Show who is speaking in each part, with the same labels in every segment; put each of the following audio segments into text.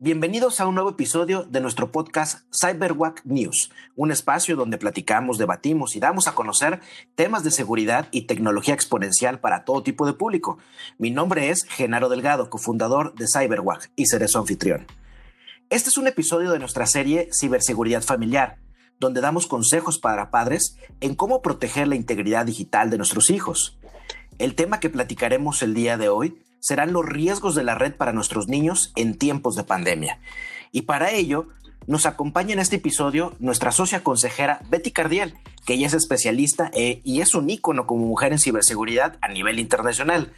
Speaker 1: Bienvenidos a un nuevo episodio de nuestro podcast CyberWack News, un espacio donde platicamos, debatimos y damos a conocer temas de seguridad y tecnología exponencial para todo tipo de público. Mi nombre es Genaro Delgado, cofundador de CyberWack y seré su anfitrión. Este es un episodio de nuestra serie Ciberseguridad Familiar, donde damos consejos para padres en cómo proteger la integridad digital de nuestros hijos. El tema que platicaremos el día de hoy serán los riesgos de la red para nuestros niños en tiempos de pandemia. Y para ello, nos acompaña en este episodio nuestra socia consejera Betty Cardiel, que ella es especialista eh, y es un ícono como mujer en ciberseguridad a nivel internacional.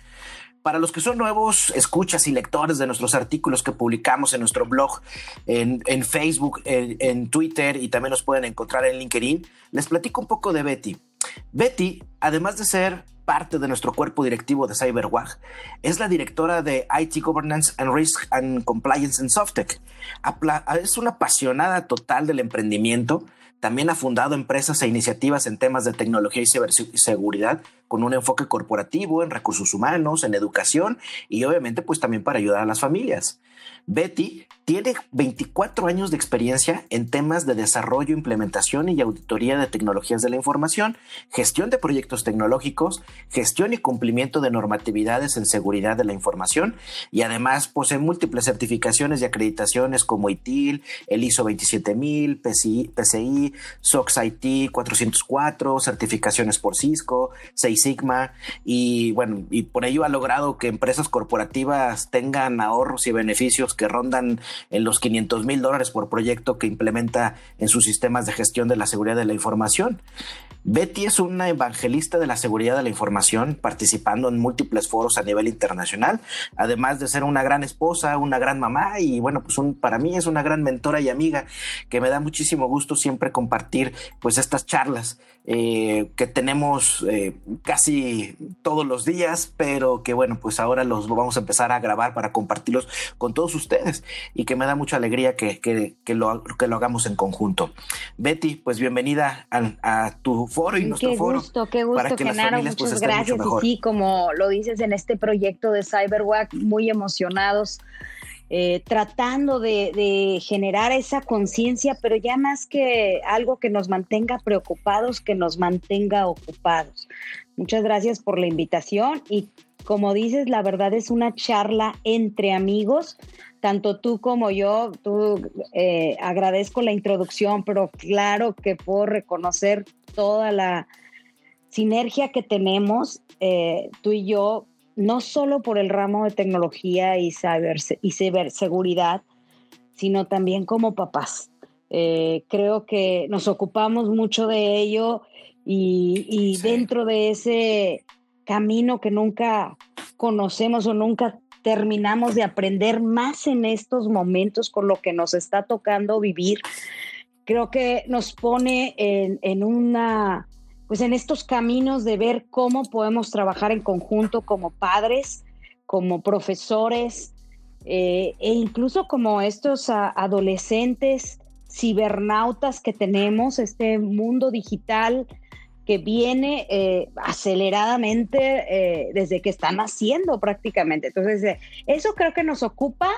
Speaker 1: Para los que son nuevos escuchas y lectores de nuestros artículos que publicamos en nuestro blog, en, Facebook, en, Twitter y también nos pueden encontrar en LinkedIn, les platico un poco de Betty. Betty, además de ser parte de nuestro cuerpo directivo de CyberWag. Es la directora de IT Governance and Risk and Compliance en Softec. Es una apasionada total del emprendimiento. También ha fundado empresas e iniciativas en temas de tecnología y ciberseguridad con un enfoque corporativo en recursos humanos, en educación y obviamente pues también para ayudar a las familias. Betty tiene 24 años de experiencia en temas de desarrollo, implementación y auditoría de tecnologías de la información, gestión de proyectos tecnológicos, gestión y cumplimiento de normatividades en seguridad de la información y además posee múltiples certificaciones y acreditaciones como ITIL, el ISO 27000, PCI, PCI SOX IT 404, certificaciones por Cisco, 6 Sigma y bueno, y por ello ha logrado que empresas corporativas tengan ahorros y beneficios que rondan en los 500 mil dólares por proyecto que implementa en sus sistemas de gestión de la seguridad de la información. Betty es una evangelista de la seguridad de la información, participando en múltiples foros a nivel internacional, además de ser una gran esposa, una gran mamá y bueno, pues para mí es una gran mentora y amiga que me da muchísimo gusto siempre compartir pues estas charlas eh, que tenemos eh, casi todos los días, pero que bueno, pues ahora los vamos a empezar a grabar para compartirlos con todos ustedes y que me da mucha alegría que, que, lo, que lo hagamos en conjunto. Betty, pues bienvenida a, tu foro y nuestro foro.
Speaker 2: Qué gusto, qué gusto, Genaro, pues, muchas gracias. y sí, como lo dices en este proyecto de CyberWack, muy emocionados eh, tratando de, generar esa conciencia, pero ya más que algo que nos mantenga preocupados, que nos mantenga ocupados. Muchas gracias por la invitación y como dices, la verdad es una charla entre amigos, tanto tú como yo, tú eh, agradezco la introducción, pero claro que puedo reconocer toda la sinergia que tenemos eh, tú y yo no solo por el ramo de tecnología y, cyber, y ciberseguridad, sino también como papás. Eh, creo que nos ocupamos mucho de ello y, dentro de ese camino que nunca conocemos o nunca terminamos de aprender más en estos momentos con lo que nos está tocando vivir, creo que nos pone en una pues en estos caminos de ver cómo podemos trabajar en conjunto como padres, como profesores eh, e incluso como estos adolescentes cibernautas que tenemos, este mundo digital que viene eh, aceleradamente eh, desde que están naciendo prácticamente. Entonces, eh, eso creo que nos ocupa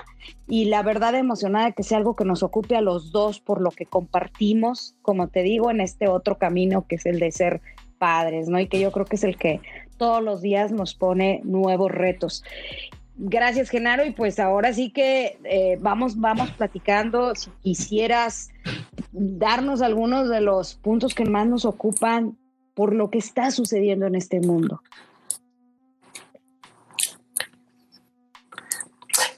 Speaker 2: y la verdad emocionada que sea algo que nos ocupe a los dos por lo que compartimos, como te digo, en este otro camino que es el de ser padres, ¿no? Y que yo creo que es el que todos los días nos pone nuevos retos. Gracias, Genaro. Y pues ahora sí que vamos, vamos platicando. Si quisieras darnos algunos de los puntos que más nos ocupan por lo que está sucediendo en este mundo.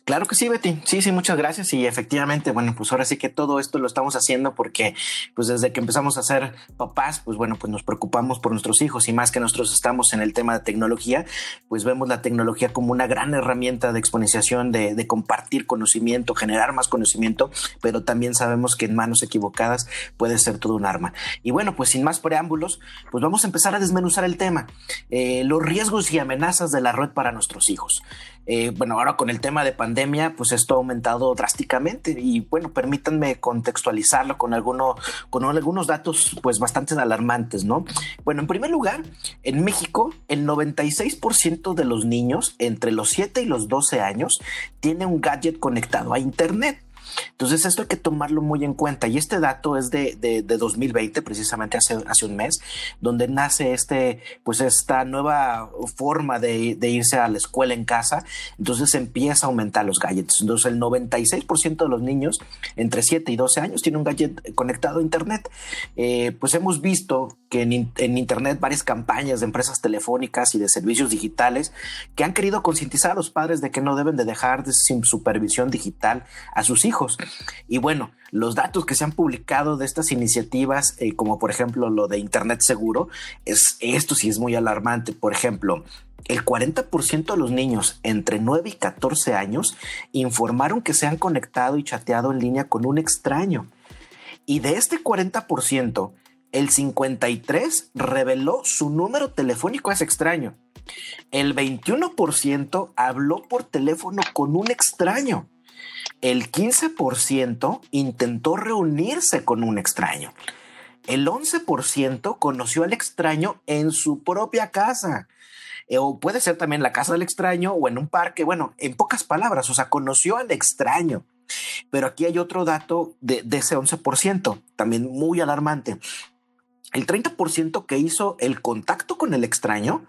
Speaker 1: Claro que sí, Betty. Sí, sí, muchas gracias. Y efectivamente, bueno, pues ahora sí que todo esto lo estamos haciendo porque, pues desde que empezamos a ser papás, pues bueno, pues nos preocupamos por nuestros hijos y más que nosotros estamos en el tema de tecnología, pues vemos la tecnología como una gran herramienta de exponenciación, de, compartir conocimiento, generar más conocimiento, pero también sabemos que en manos equivocadas puede ser todo un arma. Y bueno, pues sin más preámbulos, pues vamos a empezar a desmenuzar el tema, eh, los riesgos y amenazas de la red para nuestros hijos. Eh, bueno, ahora con el tema de pandemia, pues esto ha aumentado drásticamente y bueno, permítanme contextualizarlo con, alguno, con algunos datos pues bastante alarmantes, ¿no? Bueno, en primer lugar, en México, el 96% de los niños entre los 7 y los 12 años tiene un gadget conectado a Internet. Entonces esto hay que tomarlo muy en cuenta y este dato es de, de, 2020, precisamente hace, hace un mes, donde nace este, pues esta nueva forma de, de irse a la escuela en casa, entonces empieza a aumentar los gadgets. Entonces el 96% de los niños entre 7 y 12 años tienen un gadget conectado a Internet. Eh, pues hemos visto que en, en Internet varias campañas de empresas telefónicas y de servicios digitales que han querido concientizar a los padres de que no deben de dejar de, sin supervisión digital a sus hijos. Y bueno, los datos que se han publicado de estas iniciativas, eh, como por ejemplo lo de Internet seguro, es, esto sí es muy alarmante. Por ejemplo, el 40% de los niños entre 9 y 14 años informaron que se han conectado y chateado en línea con un extraño. Y de este 40%, el 53 reveló su número telefónico a ese extraño. El 21% habló por teléfono con un extraño. El 15% intentó reunirse con un extraño. El 11% conoció al extraño en su propia casa. Eh, o puede ser también la casa del extraño o en un parque. Bueno, en pocas palabras, o sea, conoció al extraño. Pero aquí hay otro dato de, de ese 11%, también muy alarmante. El 30% que hizo el contacto con el extraño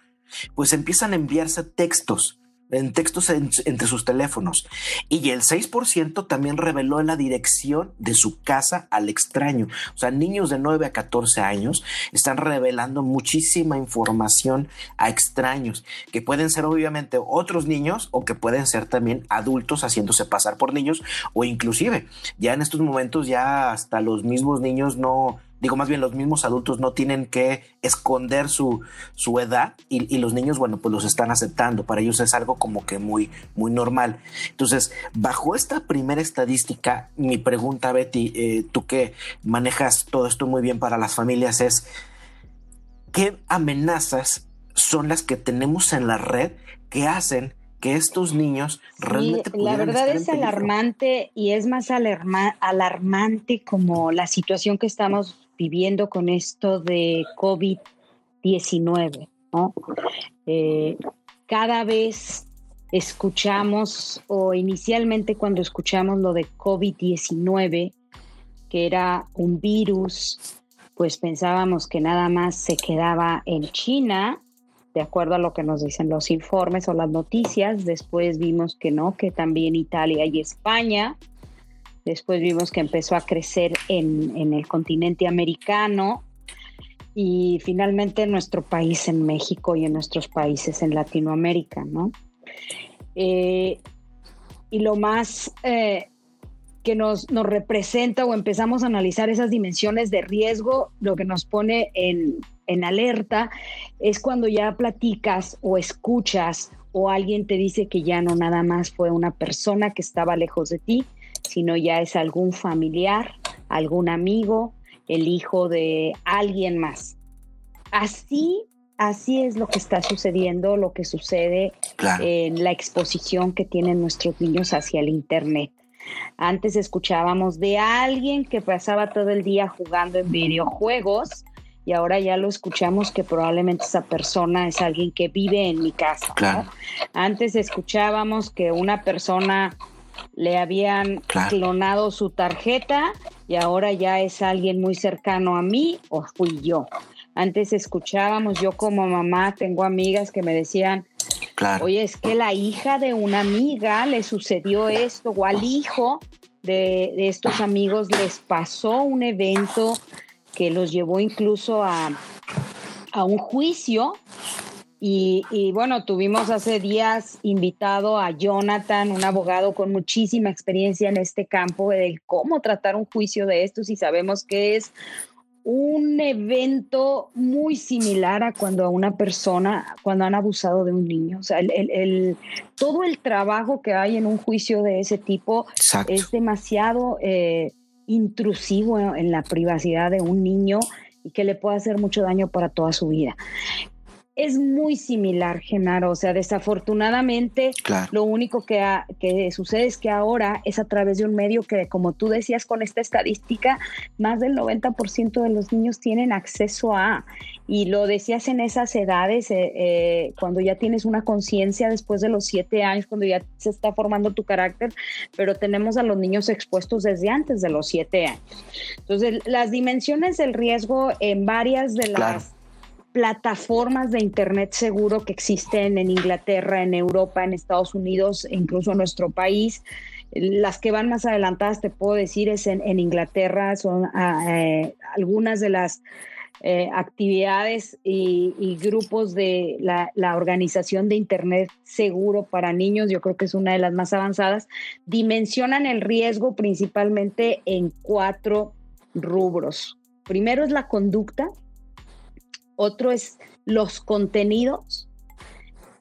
Speaker 1: pues empiezan a enviarse textos en textos entre sus teléfonos. Y el 6% también reveló la dirección de su casa al extraño. O sea, niños de 9 a 14 años están revelando muchísima información a extraños, que pueden ser obviamente otros niños o que pueden ser también adultos haciéndose pasar por niños o inclusive ya en estos momentos ya hasta los mismos niños no digo más bien los mismos adultos no tienen que esconder su, su edad y, los niños, bueno, pues los están aceptando. Para ellos es algo como que muy, muy normal. Entonces, bajo esta primera estadística, mi pregunta, Betty, eh, tú que manejas todo esto muy bien para las familias, es ¿qué amenazas son las que tenemos en la red que hacen que estos niños realmente
Speaker 2: la verdad es alarmante y es más alarmante como la situación que estamos viviendo con esto de COVID-19. Eh, cada vez escuchamos, o inicialmente cuando escuchamos lo de COVID-19, que era un virus, pues pensábamos que nada más se quedaba en China, de acuerdo a lo que nos dicen los informes o las noticias. Después vimos que no, que también Italia y España. Después vimos que empezó a crecer en, el continente americano y finalmente en nuestro país, en México y en nuestros países en Latinoamérica, ¿no? Eh, y lo más eh, que nos, nos, representa o empezamos a analizar esas dimensiones de riesgo, lo que nos pone en, en alerta es cuando ya platicas o escuchas o alguien te dice que ya no nada más fue una persona que estaba lejos de ti, sino ya es algún familiar, algún amigo, el hijo de alguien más. Así, así es lo que está sucediendo, lo que sucede en la exposición que tienen nuestros niños hacia el Internet. Antes escuchábamos de alguien que pasaba todo el día jugando en videojuegos y ahora ya lo escuchamos que probablemente esa persona es alguien que vive en mi casa. Antes escuchábamos que una persona le habían clonado su tarjeta y ahora ya es alguien muy cercano a mí o fui yo. Antes escuchábamos, yo como mamá tengo amigas que me decían, oye, es que la hija de una amiga le sucedió esto o al hijo de, de estos amigos les pasó un evento que los llevó incluso a, a un juicio y, bueno, tuvimos hace días invitado a Jonathan, un abogado con muchísima experiencia en este campo, de cómo tratar un juicio de estos y sabemos que es un evento muy similar a cuando a una persona, cuando han abusado de un niño. O sea, el, todo el trabajo que hay en un juicio de ese tipo es demasiado eh, intrusivo en la privacidad de un niño y que le puede hacer mucho daño para toda su vida. Es muy similar, Genaro. O sea, desafortunadamente, lo único que, que, sucede es que ahora es a través de un medio que, como tú decías con esta estadística, más del 90% de los niños tienen acceso a. Y lo decías en esas edades, eh, eh, cuando ya tienes una conciencia después de los siete años, cuando ya se está formando tu carácter, pero tenemos a los niños expuestos desde antes de los siete años. Entonces, las dimensiones del riesgo en varias de las plataformas de Internet seguro que existen en Inglaterra, en Europa, en Estados Unidos, e incluso en nuestro país. Las que van más adelantadas, te puedo decir, es en, Inglaterra, son ah, eh, algunas de las eh, actividades y, grupos de la, la, Organización de Internet Seguro para Niños, yo creo que es una de las más avanzadas, dimensionan el riesgo principalmente en cuatro rubros. Primero es la conducta, otro es los contenidos,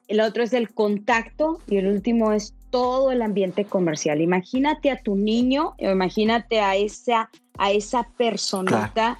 Speaker 2: el otro es el contacto y el último es todo el ambiente comercial. Imagínate a tu niño, imagínate a esa, a esa personita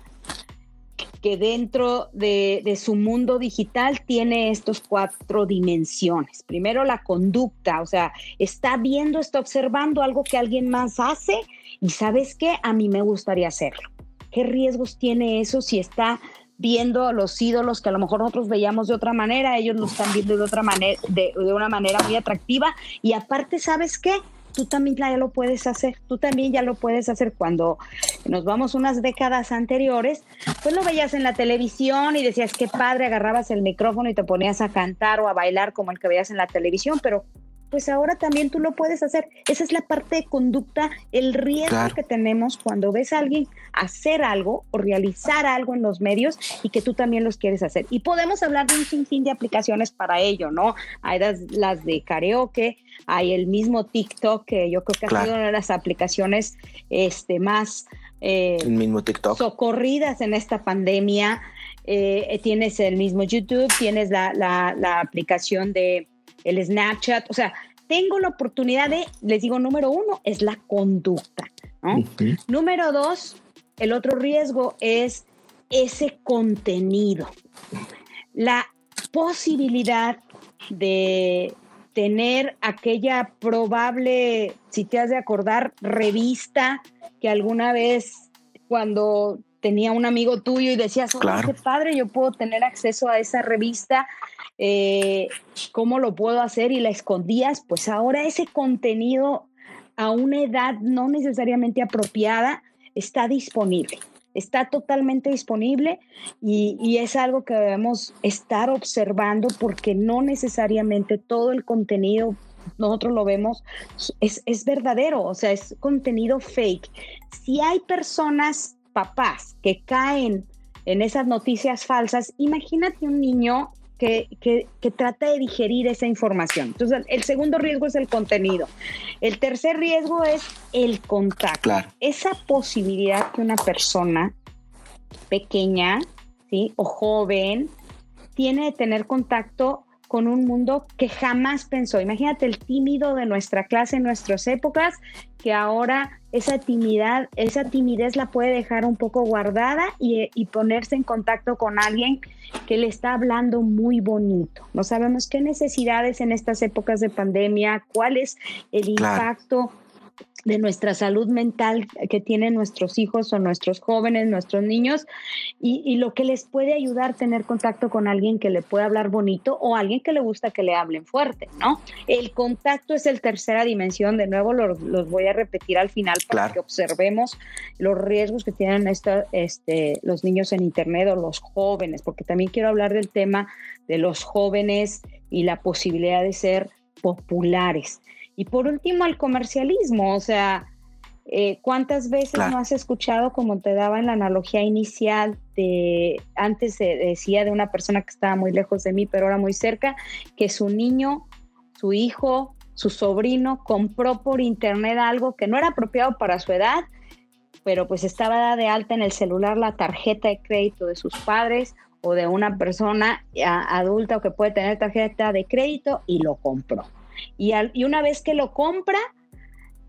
Speaker 2: que dentro de, de, su mundo digital tiene estos cuatro dimensiones. Primero la conducta, o sea, está viendo, está observando algo que alguien más hace y sabes qué, a mí me gustaría hacerlo. ¿Qué riesgos tiene eso si está viendo a los ídolos que a lo mejor nosotros veíamos de otra manera, ellos lo están viendo de otra manera, de, una manera muy atractiva. Y aparte, ¿sabes qué? Tú también ya lo puedes hacer, tú también ya lo puedes hacer cuando nos vamos unas décadas anteriores, pues lo veías en la televisión y decías qué padre, agarrabas el micrófono y te ponías a cantar o a bailar como el que veías en la televisión, pero pues ahora también tú lo puedes hacer. Esa es la parte de conducta, el riesgo que tenemos cuando ves a alguien hacer algo o realizar algo en los medios y que tú también los quieres hacer. Y podemos hablar de un sinfín de aplicaciones para ello, ¿no? Hay las, de karaoke, hay el mismo TikTok, que yo creo que ha sido una de las aplicaciones este, más
Speaker 1: eh, el mismo TikTok.
Speaker 2: socorridas en esta pandemia. Eh, tienes el mismo YouTube, tienes la, la aplicación de el Snapchat, o sea, tengo la oportunidad de, les digo, número uno es la conducta. Número dos, el otro riesgo es ese contenido. La posibilidad de tener aquella probable, si te has de acordar, revista que alguna vez cuando tenía un amigo tuyo y decías, oh, qué padre, yo puedo tener acceso a esa revista eh, ¿cómo lo puedo hacer? Y la escondías, pues ahora ese contenido a una edad no necesariamente apropiada está disponible. Está totalmente disponible y, es algo que debemos estar observando porque no necesariamente todo el contenido nosotros lo vemos, es, es, verdadero, o sea, es contenido fake. Si hay personas, papás, que caen en esas noticias falsas, imagínate un niño que, que, que, trata de digerir esa información. Entonces, el segundo riesgo es el contenido. El tercer riesgo es el contacto. Esa posibilidad que una persona pequeña ¿sí? o joven tiene de tener contacto con un mundo que jamás pensó. Imagínate el tímido de nuestra clase en nuestras épocas, que ahora esa timidez, esa timidez la puede dejar un poco guardada y, ponerse en contacto con alguien que le está hablando muy bonito. No sabemos qué necesidades en estas épocas de pandemia, cuál es el impacto de nuestra salud mental que tienen nuestros hijos o nuestros jóvenes, nuestros niños, y, lo que les puede ayudar a tener contacto con alguien que le pueda hablar bonito o alguien que le gusta que le hablen fuerte, ¿no? El contacto es el tercera dimensión, de nuevo los, voy a repetir al final para que observemos los riesgos que tienen este, los niños en Internet o los jóvenes, porque también quiero hablar del tema de los jóvenes y la posibilidad de ser populares. Y por último, el comercialismo, o sea, eh, ¿cuántas veces no has escuchado, como te daba en la analogía inicial, de antes se decía de una persona que estaba muy lejos de mí, pero ahora muy cerca, que su niño, su hijo, su sobrino compró por internet algo que no era apropiado para su edad, pero pues estaba de alta en el celular la tarjeta de crédito de sus padres o de una persona adulta que puede tener tarjeta de crédito y lo compró. Y, una vez que lo compra,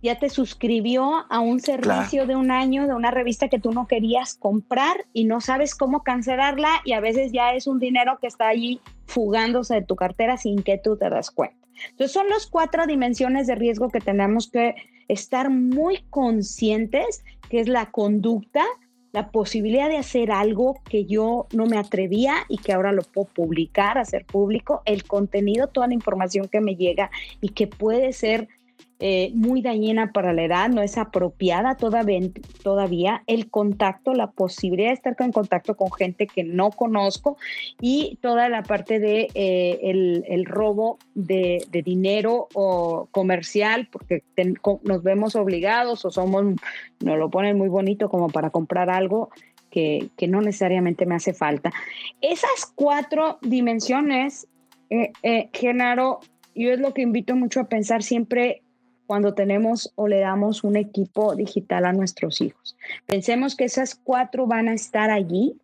Speaker 2: ya te suscribió a un servicio de un año de una revista que tú no querías comprar y no sabes cómo cancelarla y a veces ya es un dinero que está allí fugándose de tu cartera sin que tú te das cuenta. Entonces son las cuatro dimensiones de riesgo que tenemos que estar muy conscientes, que es la conducta, la posibilidad de hacer algo que yo no me atrevía y que ahora lo puedo publicar, hacer público, el contenido, toda la información que me llega y que puede ser eh, muy dañina para la edad, no es apropiada todavía, todavía, el contacto, la posibilidad de estar en contacto con gente que no conozco y toda la parte de eh, el, robo de, dinero o comercial, porque nos vemos obligados o somos, nos lo ponen muy bonito como para comprar algo que, no necesariamente me hace falta. Esas cuatro dimensiones, eh, Genaro, yo es lo que invito mucho a pensar siempre cuando tenemos o le damos un equipo digital a nuestros hijos. Pensemos que esas cuatro van a estar allí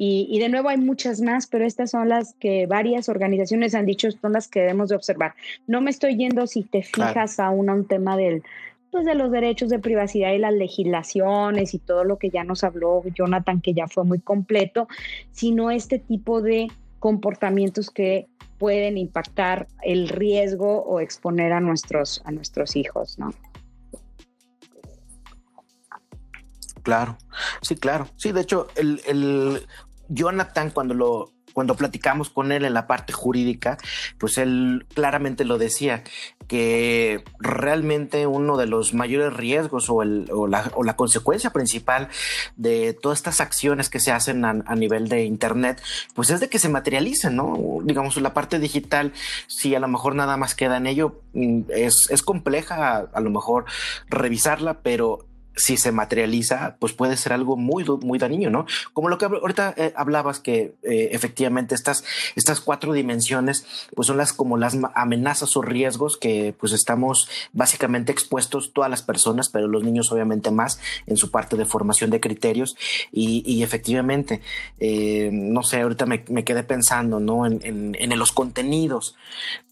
Speaker 2: y, de nuevo hay muchas más, pero estas son las que varias organizaciones han dicho son las que debemos de observar. No me estoy yendo si te fijas aún a un tema del, pues de los derechos de privacidad y las legislaciones y todo lo que ya nos habló Jonathan, que ya fue muy completo, sino este tipo de comportamientos que pueden impactar el riesgo o exponer a nuestros, a nuestros hijos, ¿no?
Speaker 1: Claro, sí, claro. Sí, de hecho, el, el Jonathan, cuando lo, cuando platicamos con él en la parte jurídica, pues él claramente lo decía, que realmente uno de los mayores riesgos o, la, consecuencia principal de todas estas acciones que se hacen a, nivel de Internet, pues es de que se materialicen, ¿no? Digamos, la parte digital, si a lo mejor nada más queda en ello, mm, es, es compleja a lo mejor revisarla, pero si se materializa, pues puede ser algo muy, muy dañino, ¿no? Como lo que ahorita eh, hablabas que eh, efectivamente estas, estas cuatro dimensiones, pues son las como las amenazas o riesgos que pues estamos básicamente expuestos todas las personas, pero los niños obviamente más en su parte de formación de criterios y, efectivamente, eh, no sé, ahorita me, quedé pensando, ¿no? En, en los contenidos,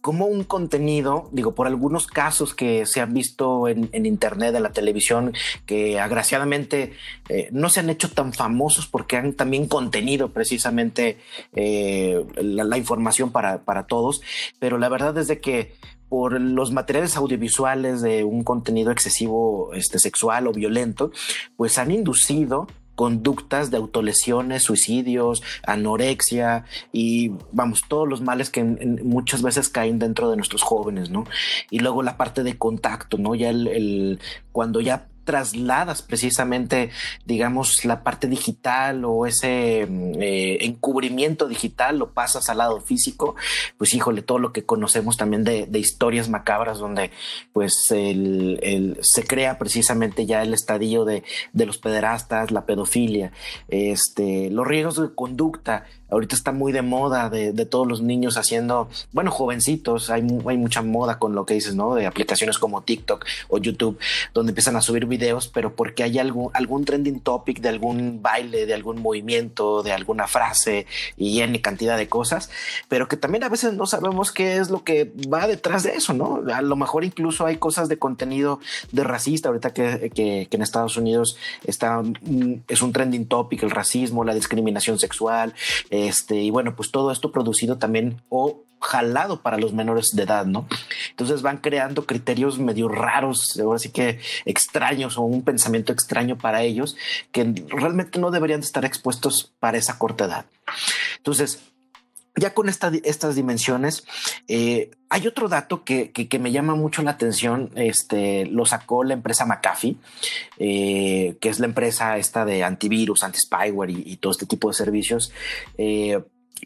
Speaker 1: como un contenido, digo, por algunos casos que se han visto en, Internet, en la televisión, que agraciadamente eh, no se han hecho tan famosos porque han también contenido precisamente eh, la, información para, para todos, pero la verdad es de que por los materiales audiovisuales de un contenido excesivo este, sexual o violento, pues han inducido conductas de autolesiones, suicidios, anorexia y vamos, todos los males que muchas veces caen dentro de nuestros jóvenes, ¿no? Y luego la parte de contacto, ¿no? Ya el cuando ya trasladas precisamente, digamos, la parte digital o ese mm, eh, encubrimiento digital, lo pasas al lado físico, pues híjole, todo lo que conocemos también de, historias macabras donde pues el, se crea precisamente ya el estadio de, de los pederastas, la pedofilia, este, los riesgos de conducta, ahorita está muy de moda de, todos los niños haciendo, bueno, jovencitos, hay, hay mucha moda con lo que dices, ¿no? De aplicaciones como TikTok o YouTube, donde empiezan a subir videos, pero porque hay algún, algún trending topic de algún baile, de algún movimiento, de alguna frase y en cantidad de cosas, pero que también a veces no sabemos qué es lo que va detrás de eso, ¿no? A lo mejor incluso hay cosas de contenido de racista, ahorita que, que, que en Estados Unidos está, mm, es un trending topic, el racismo, la discriminación sexual, este, y bueno, pues todo esto producido también o jalado para los menores de edad, ¿no? Entonces van creando criterios medio raros, ahora sí que extraños o un pensamiento extraño para ellos que realmente no deberían estar expuestos para esa corta edad. Entonces, ya con estas dimensiones, eh, hay otro dato que, me llama mucho la atención. Este lo sacó la empresa McAfee, eh, que es la empresa esta de antivirus, anti-spyware y, todo este tipo de servicios. Eh,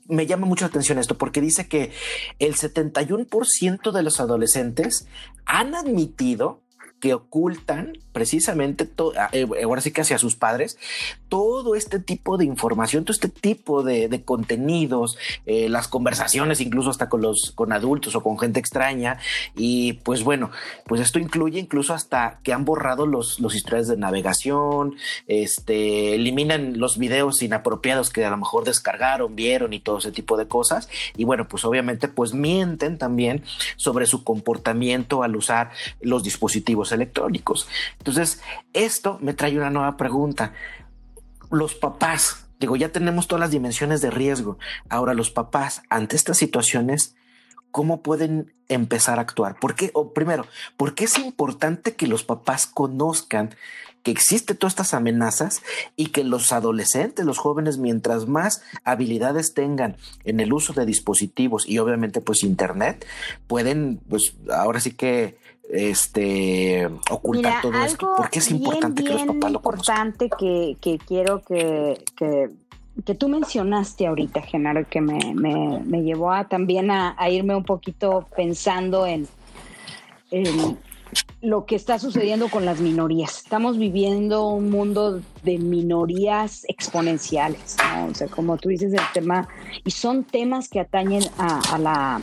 Speaker 1: me llama mucho la atención esto porque dice que el 71% de los adolescentes han admitido que ocultan precisamente, ah, eh, ahora sí que hacia sus padres, todo este tipo de información, todo este tipo de, contenidos, eh, las conversaciones, incluso hasta con los con adultos o con gente extraña. Y pues bueno, pues esto incluye incluso hasta que han borrado los, los historiales de navegación, este, eliminan los videos inapropiados que a lo mejor descargaron, vieron y todo ese tipo de cosas. Y bueno, pues obviamente, pues mienten también sobre su comportamiento al usar los dispositivos electrónicos. Entonces, esto me trae una nueva pregunta. Los papás, digo, ya tenemos todas las dimensiones de riesgo. Ahora, los papás, ante estas situaciones, ¿cómo pueden empezar a actuar? ¿Por qué? O primero, ¿por qué es importante que los papás conozcan que existen todas estas amenazas y que los adolescentes, los jóvenes, mientras más habilidades tengan en el uso de dispositivos y obviamente pues internet, pueden pues ahora sí que este ocultar todo esto. ¿Por qué es importante que los papás lo
Speaker 2: conozcan? importante que, que quiero que, que que tú mencionaste ahorita, Genaro, que me, me, llevó a, también a, irme un poquito pensando en, lo que está sucediendo con las minorías. Estamos viviendo un mundo de minorías exponenciales, ¿no? O sea, como tú dices, el tema, y son temas que atañen a, la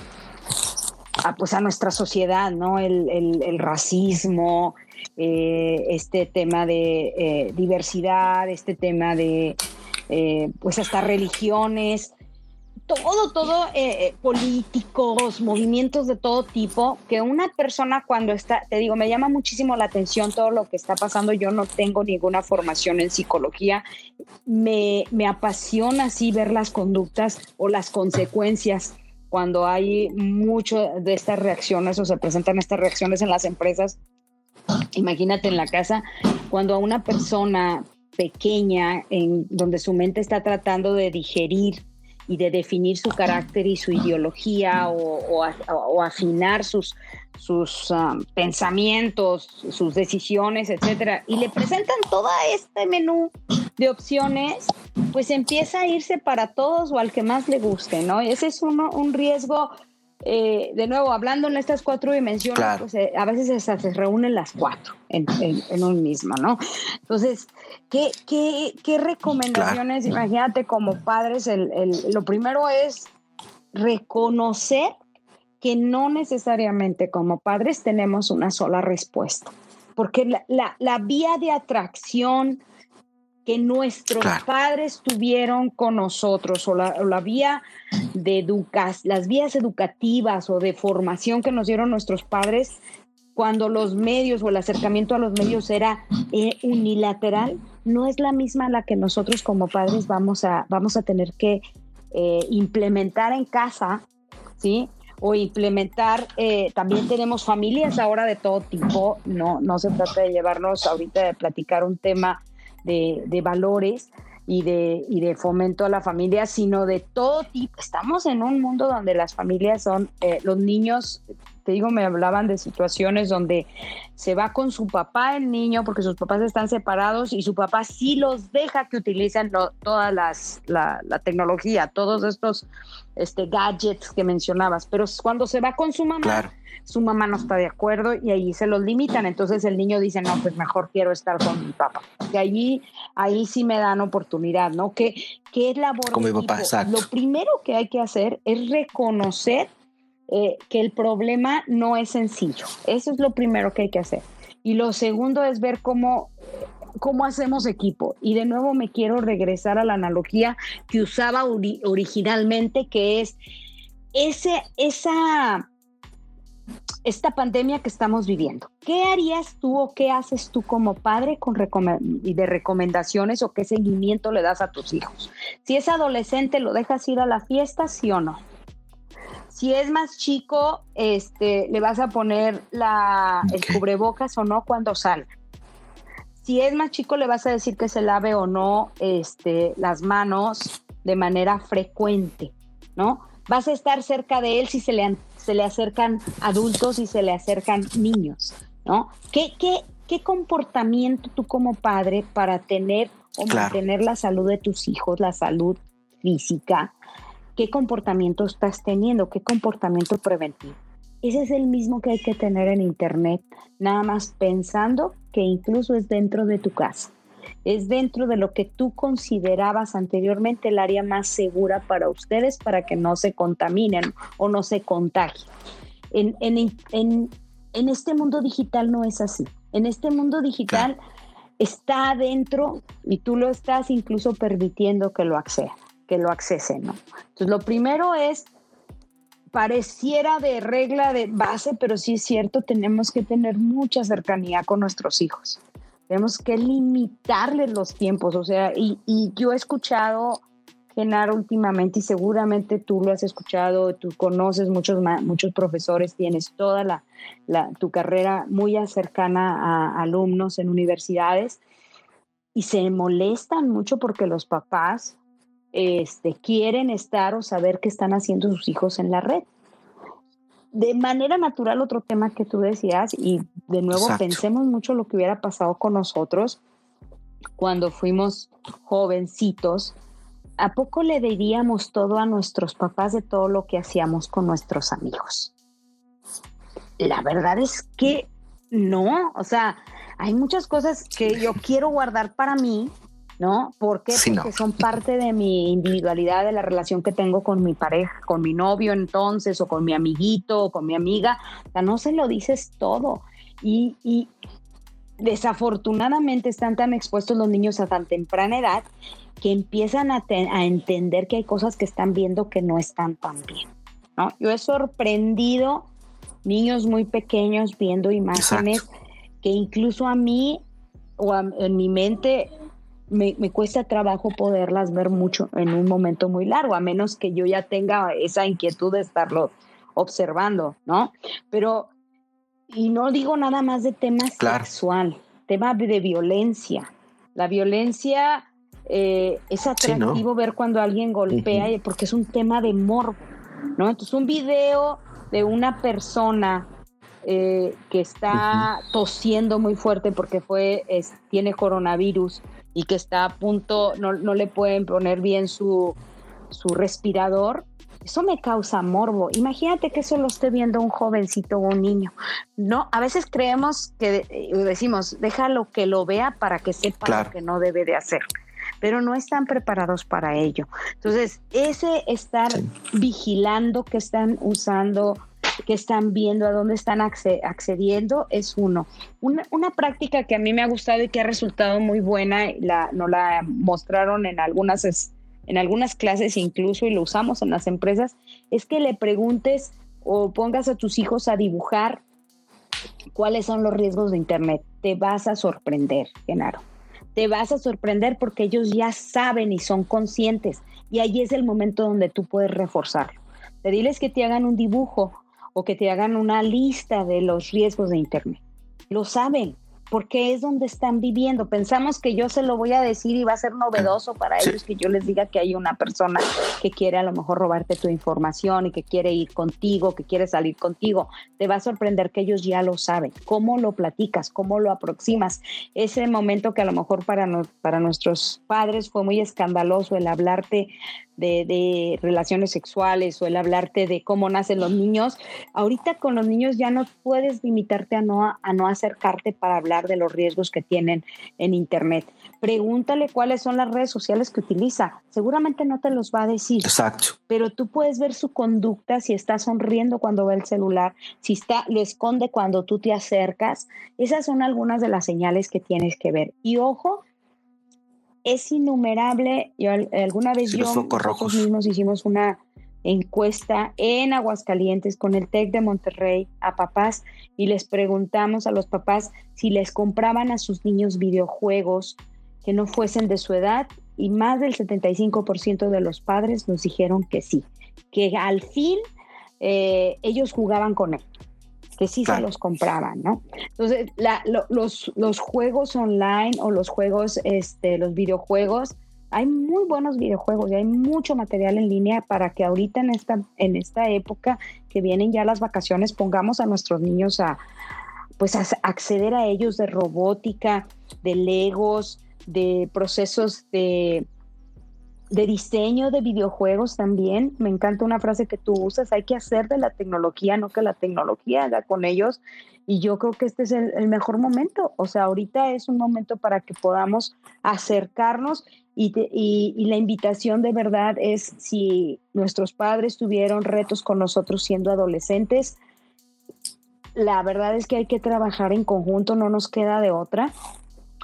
Speaker 2: pues a nuestra sociedad, ¿no? El, racismo, eh, este tema de eh, diversidad, este tema de eh, pues hasta religiones, todo, todo, políticos, movimientos de todo tipo, que una persona cuando está, te digo, me llama muchísimo la atención todo lo que está pasando, yo no tengo ninguna formación en psicología, me, me apasiona así ver las conductas o las consecuencias cuando hay mucho de estas reacciones o se presentan estas reacciones en las empresas. Imagínate en la casa, cuando a una persona pequeña en donde su mente está tratando de digerir y de definir su carácter y su ideología o, afinar sus, sus um, pensamientos, sus decisiones, etcétera, y le presentan todo este menú de opciones, pues empieza a irse para todos o al que más le guste, ¿no? ese es uno, un riesgo eh, de nuevo, hablando en estas cuatro dimensiones, pues, eh, a veces se, reúnen las cuatro en, un mismo, ¿no? Entonces, ¿qué, qué, recomendaciones? Imagínate como padres, el, lo primero es reconocer que no necesariamente como padres tenemos una sola respuesta, porque la, la vía de atracción que nuestros padres tuvieron con nosotros o la, vía de educas, las vías educativas o de formación que nos dieron nuestros padres cuando los medios o el acercamiento a los medios era eh, unilateral, no es la misma la que nosotros como padres vamos a, vamos a tener que eh, implementar en casa, ¿sí? O implementar, eh, también tenemos familias ahora de todo tipo, no, no se trata de llevarnos ahorita de platicar un tema de, valores y de, y de fomento a la familia, sino de todo tipo. Estamos en un mundo donde las familias son, eh, los niños, te digo, me hablaban de situaciones donde se va con su papá el niño porque sus papás están separados y su papá sí los deja que utilicen toda las, la, tecnología, todos estos este, gadgets que mencionabas, pero cuando se va con su mamá, su mamá no está de acuerdo y ahí se los limitan. Entonces el niño dice, no, pues mejor quiero estar con mi papá. Y allí, ahí sí me dan oportunidad, ¿no? ¿Qué, qué es labor?
Speaker 1: Con mi papá, exacto.
Speaker 2: Lo primero que hay que hacer es reconocer eh, que el problema no es sencillo. Eso es lo primero que hay que hacer. Y lo segundo es ver cómo cómo hacemos equipo. Y de nuevo me quiero regresar a la analogía que usaba originalmente, que es ese, esa esta pandemia que estamos viviendo. ¿Qué harías tú o qué haces tú como padre con de recomendaciones o qué seguimiento le das a tus hijos? Si es adolescente, ¿lo dejas ir a la fiesta, sí o no? Si es más chico, este, le vas a poner la, el cubrebocas o no cuando salga. Si es más chico, le vas a decir que se lave o no este, las manos de manera frecuente, ¿no? Vas a estar cerca de él si se le se le acercan adultos y se le acercan niños, ¿no? ¿Qué, qué, qué comportamiento tú como padre para tener o mantener la salud de tus hijos, la salud física, qué comportamiento estás teniendo, qué comportamiento preventivo? Ese es el mismo que hay que tener en Internet, nada más pensando que incluso es dentro de tu casa es dentro de lo que tú considerabas anteriormente el área más segura para ustedes para que no se contaminen o no se contagien. En, en, este mundo digital no es así. En este mundo digital está adentro y tú lo estás incluso permitiendo que lo acceda, que lo accese, ¿no? Entonces, lo primero es pareciera de regla de base, pero sí es cierto, tenemos que tener mucha cercanía con nuestros hijos. Tenemos que limitarles los tiempos, o sea, y, yo he escuchado, Genaro, últimamente, y seguramente tú lo has escuchado, tú conoces muchos, muchos profesores, tienes toda la tu carrera muy cercana a alumnos en universidades, y se molestan mucho porque los papás este, quieren estar o saber qué están haciendo sus hijos en la red. De manera natural, otro tema que tú decías, y de nuevo pensemos mucho lo que hubiera pasado con nosotros cuando fuimos jovencitos, ¿a poco le diríamos todo a nuestros papás de todo lo que hacíamos con nuestros amigos? La verdad es que no, o sea, hay muchas cosas que yo quiero guardar para mí, ¿no? ¿Por qué? Porque son parte de mi individualidad, de la relación que tengo con mi pareja, con mi novio entonces, o con mi amiguito, o con mi amiga. O sea, no se lo dices todo. Y, desafortunadamente están tan expuestos los niños a tan temprana edad que empiezan a, entender que hay cosas que están viendo que no están tan bien. ¿no? Yo he sorprendido niños muy pequeños viendo imágenes que incluso a mí o en mi mente me, cuesta trabajo poderlas ver mucho en un momento muy largo, a menos que yo ya tenga esa inquietud de estarlo observando, ¿no? Pero, y no digo nada más de temas sexual, tema de violencia. La violencia eh, es atractivo ver cuando alguien golpea, porque es un tema de morbo, ¿no? Entonces, un video de una persona eh, que está tosiendo muy fuerte porque fue, tiene coronavirus y que está a punto, no, no le pueden poner bien su, su respirador, eso me causa morbo. Imagínate que eso lo esté viendo un jovencito o un niño. No, a veces creemos que eh, decimos, déjalo que lo vea para que sepa lo que no debe de hacer, pero no están preparados para ello. Entonces, ese estar vigilando que están usando que están viendo, a dónde están accediendo, es uno. Una, práctica que a mí me ha gustado y que ha resultado muy buena, la, nos la mostraron en algunas, en algunas clases incluso y lo usamos en las empresas, es que le preguntes o pongas a tus hijos a dibujar cuáles son los riesgos de Internet. Te vas a sorprender, Genaro. Te vas a sorprender porque ellos ya saben y son conscientes. Y ahí es el momento donde tú puedes reforzarlo. Te diles que te hagan un dibujo o que te hagan una lista de los riesgos de Internet. Lo saben, porque es donde están viviendo. Pensamos que yo se lo voy a decir y va a ser novedoso para ellos que yo les diga que hay una persona que quiere a lo mejor robarte tu información y que quiere ir contigo, que quiere salir contigo. Te va a sorprender que ellos ya lo saben. ¿Cómo lo platicas? ¿Cómo lo aproximas? Ese momento que a lo mejor para, para nuestros padres fue muy escandaloso el hablarte de, relaciones sexuales o el hablarte de cómo nacen los niños, ahorita con los niños ya no puedes limitarte a no, a no acercarte para hablar de los riesgos que tienen en Internet. Pregúntale cuáles son las redes sociales que utiliza. Seguramente no te los va a decir.
Speaker 1: Exacto.
Speaker 2: Pero tú puedes ver su conducta, si está sonriendo cuando ve el celular, si está, lo esconde cuando tú te acercas. Esas son algunas de las señales que tienes que ver. Y ojo, es innumerable. Yo alguna vez yo nosotros mismos hicimos una encuesta en Aguascalientes con el TEC de Monterrey a papás y les preguntamos a los papás si les compraban a sus niños videojuegos que no fuesen de su edad y más del 75% de los padres nos dijeron que sí, que al fin eh, ellos jugaban con él que sí se los compraban, ¿no? Entonces, los, los juegos online o los juegos, este, los videojuegos, hay muy buenos videojuegos y hay mucho material en línea para que ahorita en esta, en esta época que vienen ya las vacaciones pongamos a nuestros niños a pues a acceder a ellos de robótica, de legos, de procesos de de diseño de videojuegos también. Me encanta una frase que tú usas, hay que hacer de la tecnología, no que la tecnología haga con ellos. Y yo creo que este es el, mejor momento. O sea, ahorita es un momento para que podamos acercarnos y, y, la invitación de verdad es si nuestros padres tuvieron retos con nosotros siendo adolescentes, la verdad es que hay que trabajar en conjunto, no nos queda de otra,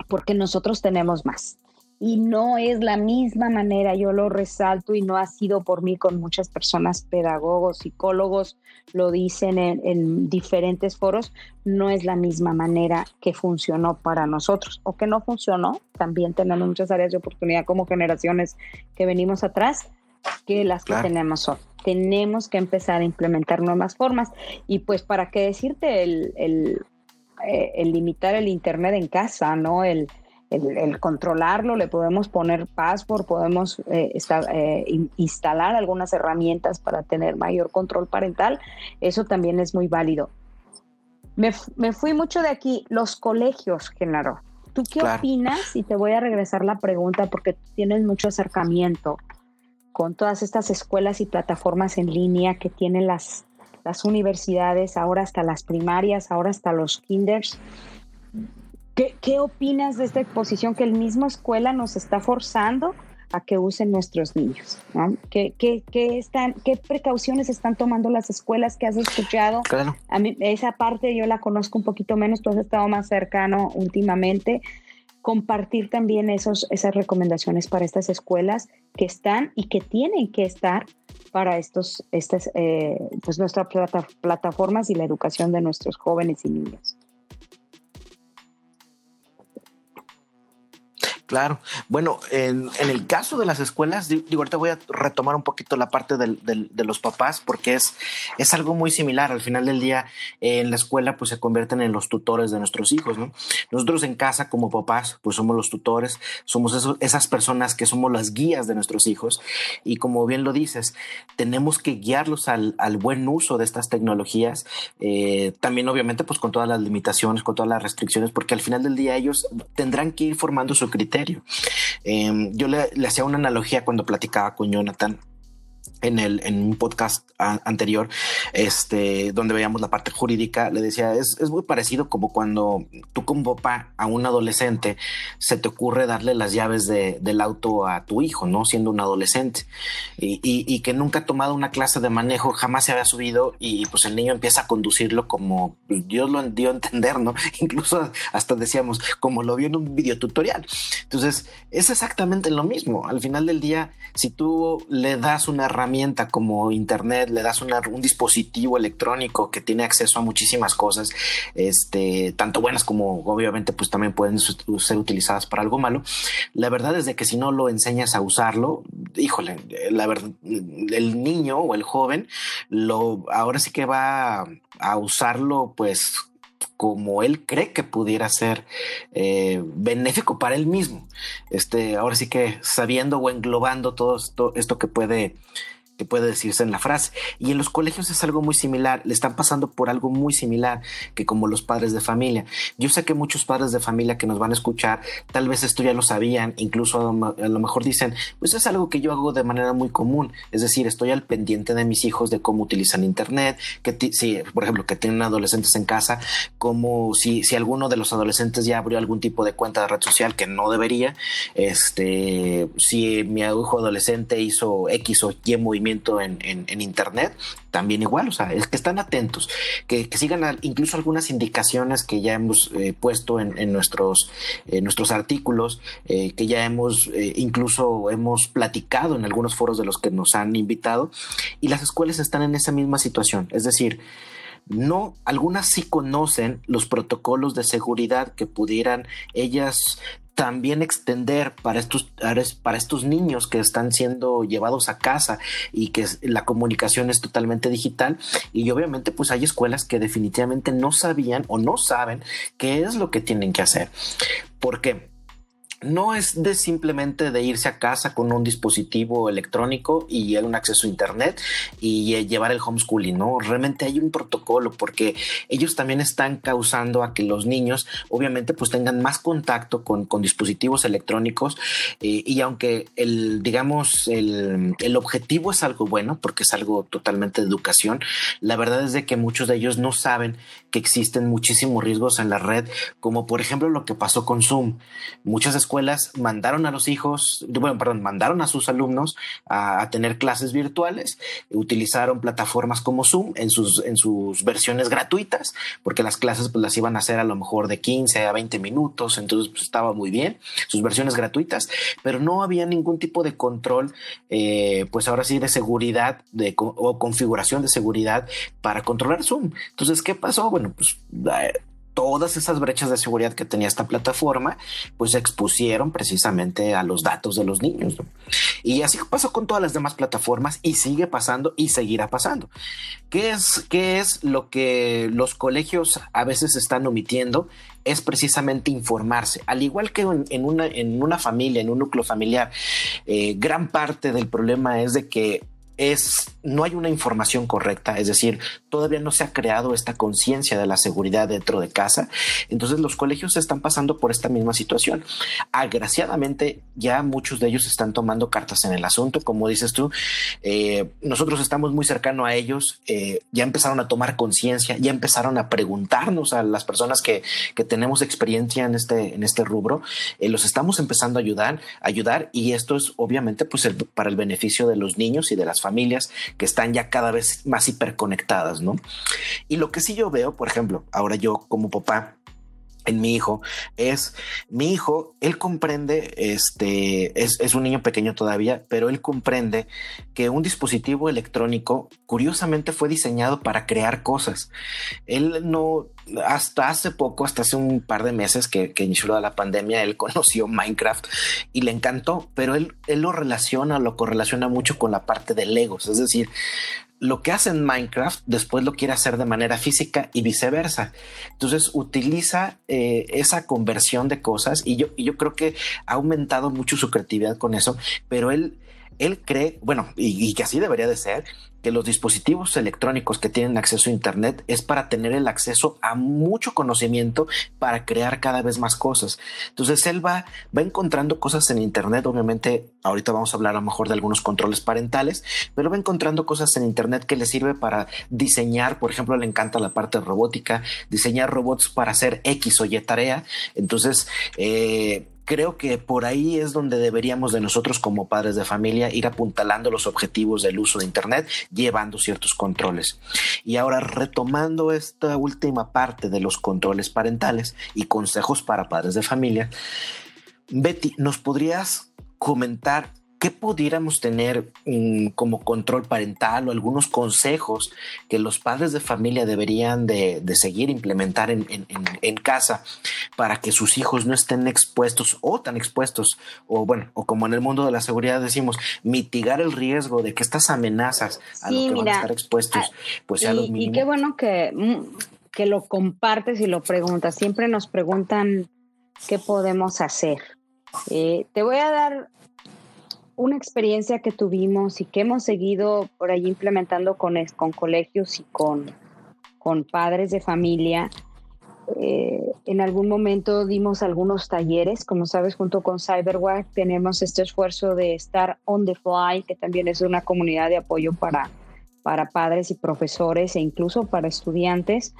Speaker 2: porque nosotros tenemos más y no es la misma manera, yo lo resalto y no ha sido por mí con muchas personas, pedagogos, psicólogos, lo dicen en, diferentes foros, no es la misma manera que funcionó para nosotros. O que no funcionó, también tenemos muchas áreas de oportunidad como generaciones que venimos atrás que las que tenemos hoy. Tenemos que empezar a implementar nuevas formas. Y pues para qué decirte el, el, eh, el limitar el Internet en casa, ¿no? El, el, controlarlo, le podemos poner password, podemos eh, eh, instalar algunas herramientas para tener mayor control parental, eso también es muy válido. Me, fui mucho de aquí, los colegios, Genaro. ¿Tú qué opinas? Y te voy a regresar la pregunta porque tienes mucho acercamiento con todas estas escuelas y plataformas en línea que tienen las, las universidades, ahora hasta las primarias, ahora hasta los kinders. ¿Qué, opinas de esta exposición que el mismo escuela nos está forzando a que usen nuestros niños? ¿Qué, están, ¿Qué precauciones están tomando las escuelas que has escuchado?
Speaker 1: Claro.
Speaker 2: A mí, esa parte yo la conozco un poquito menos, tú has estado más cercano últimamente. Compartir también esos, esas recomendaciones para estas escuelas que están y que tienen que estar para estos, estas, eh, pues nuestras plataformas y la educación de nuestros jóvenes y niños.
Speaker 1: Claro. Bueno, en, el caso de las escuelas, digo, ahorita voy a retomar un poquito la parte de los papás, porque es, es algo muy similar. Al final del día, en la escuela, pues se convierten en los tutores de nuestros hijos, ¿no? Nosotros en casa, como papás, pues somos los tutores, somos esas personas que somos las guías de nuestros hijos. Y como bien lo dices, tenemos que guiarlos al, buen uso de estas tecnologías. Eh, también, obviamente, pues con todas las limitaciones, con todas las restricciones, porque al final del día ellos tendrán que ir formando su criterio Em, yo le, le hacía una analogía cuando platicaba con Jonathan en, el, en un podcast anterior, este, donde veíamos la parte jurídica, le decía, es, es, muy parecido como cuando tú como papá a un adolescente se te ocurre darle las llaves de, del auto a tu hijo, ¿no? Siendo un adolescente y, y, que nunca ha tomado una clase de manejo, jamás se había subido y pues el niño empieza a conducirlo como Dios lo dio a entender, ¿no? Incluso hasta decíamos, como lo vio en un video tutorial. Entonces, es exactamente lo mismo. Al final del día, si tú le das una herramienta, como Internet, le das un dispositivo electrónico que tiene acceso a muchísimas cosas, este, tanto buenas como obviamente pues también pueden ser utilizadas para algo malo. La verdad es de que si no lo enseñas a usarlo, híjole, la verdad, el niño o el joven, lo, ahora sí que va a usarlo pues como él cree que pudiera ser eh, benéfico para él mismo. Este, ahora sí que sabiendo o englobando todo esto que puede que puede decirse en la frase. Y en los colegios es algo muy similar, le están pasando por algo muy similar que como los padres de familia. Yo sé que muchos padres de familia que nos van a escuchar, tal vez esto ya lo sabían, incluso a lo mejor dicen, pues es algo que yo hago de manera muy común, es decir, estoy al pendiente de mis hijos de cómo utilizan internet, que si, por ejemplo, que tienen adolescentes en casa, como si, si alguno de los adolescentes ya abrió algún tipo de cuenta de red social que no debería, este, si mi hijo adolescente hizo X o Y movimiento en, Internet, también igual, o sea, es que están atentos, que, sigan incluso algunas indicaciones que ya hemos eh, puesto en, nuestros, nuestros artículos, eh, que ya hemos eh, incluso hemos platicado en algunos foros de los que nos han invitado, y las escuelas están en esa misma situación, es decir, no, algunas sí conocen los protocolos de seguridad que pudieran ellas también extender para estos, para estos niños que están siendo llevados a casa y que la comunicación es totalmente digital. Y obviamente pues hay escuelas que definitivamente no sabían o no saben qué es lo que tienen que hacer. ¿Por qué? No es de simplemente de irse a casa con un dispositivo electrónico y un acceso a internet y eh, llevar el homeschooling, ¿no? Realmente hay un protocolo porque ellos también están causando a que los niños obviamente pues tengan más contacto con, dispositivos electrónicos eh, y aunque el, digamos, el, el, objetivo es algo bueno porque es algo totalmente de educación, la verdad es de que muchos de ellos no saben que existen muchísimos riesgos en la red, como por ejemplo lo que pasó con Zoom. Muchas escuelas mandaron a los hijos, bueno, perdón, mandaron a sus alumnos a, tener clases virtuales, utilizaron plataformas como Zoom en sus, en sus versiones gratuitas, porque las clases pues, las iban a hacer a lo mejor de 15 a 20 minutos, entonces pues, estaba muy bien, sus versiones gratuitas, pero no había ningún tipo de control, eh, pues ahora sí, de seguridad de, o configuración de seguridad para controlar Zoom. Entonces, ¿qué pasó? Bueno, pues eh, todas esas brechas de seguridad que tenía esta plataforma, pues expusieron precisamente a los datos de los niños. Y así pasó con todas las demás plataformas y sigue pasando y seguirá pasando. ¿Qué es, qué es lo que los colegios a veces están omitiendo? Es precisamente informarse. Al igual que en, una, en una familia, en un núcleo familiar, eh, gran parte del problema es de que es no hay una información correcta, es decir, todavía no se ha creado esta conciencia de la seguridad dentro de casa. Entonces los colegios están pasando por esta misma situación. Agraciadamente ya muchos de ellos están tomando cartas en el asunto, como dices tú. Eh, nosotros estamos muy cercano a ellos, eh, ya empezaron a tomar conciencia, ya empezaron a preguntarnos a las personas que, que tenemos experiencia en este, en este rubro, eh, los estamos empezando a ayudar, ayudar y esto es obviamente pues para el beneficio de los niños y de las familias que están ya cada vez más hiperconectadas, ¿no? Y lo que sí yo veo, por ejemplo, ahora yo como papá, en mi hijo es mi hijo, él comprende, este es, es, un niño pequeño todavía, pero él comprende que un dispositivo electrónico curiosamente fue diseñado para crear cosas. Él no, hasta hace poco, hasta hace un par de meses que, que inició la pandemia, él conoció Minecraft y le encantó, pero él, él lo relaciona, lo correlaciona mucho con la parte de Legos, es decir, lo que hace en Minecraft después lo quiere hacer de manera física y viceversa. Entonces utiliza eh, esa conversión de cosas y yo, y yo creo que ha aumentado mucho su creatividad con eso, pero él él cree, bueno, y, que así debería de ser, que los dispositivos electrónicos que tienen acceso a Internet es para tener el acceso a mucho conocimiento para crear cada vez más cosas. Entonces él va, va encontrando cosas en Internet, obviamente ahorita vamos a hablar a lo mejor de algunos controles parentales, pero va encontrando cosas en Internet que le sirve para diseñar, por ejemplo, le encanta la parte robótica, diseñar robots para hacer X o Y tarea. Entonces, eh, creo que por ahí es donde deberíamos de nosotros como padres de familia ir apuntalando los objetivos del uso de Internet, llevando ciertos controles. Y ahora retomando esta última parte de los controles parentales y consejos para padres de familia, Betty, ¿nos podrías comentar ¿qué pudiéramos tener mm, como control parental o algunos consejos que los padres de familia deberían de, seguir implementar en, casa para que sus hijos no estén expuestos o tan expuestos o bueno, o como en el mundo de la seguridad decimos, mitigar el riesgo de que estas amenazas a lo que van a estar expuestos, ah, pues sea
Speaker 2: y, Y qué bueno que, mm, que lo compartes y lo preguntas. Siempre nos preguntan qué podemos hacer. Eh, te voy a dar una experiencia que tuvimos y que hemos seguido por ahí implementando con, con colegios y con, con padres de familia. Eh, en algún momento dimos algunos talleres, como sabes, junto con CyberWack tenemos este esfuerzo de estar on the fly, que también es una comunidad de apoyo para, para padres y profesores e incluso para estudiantes,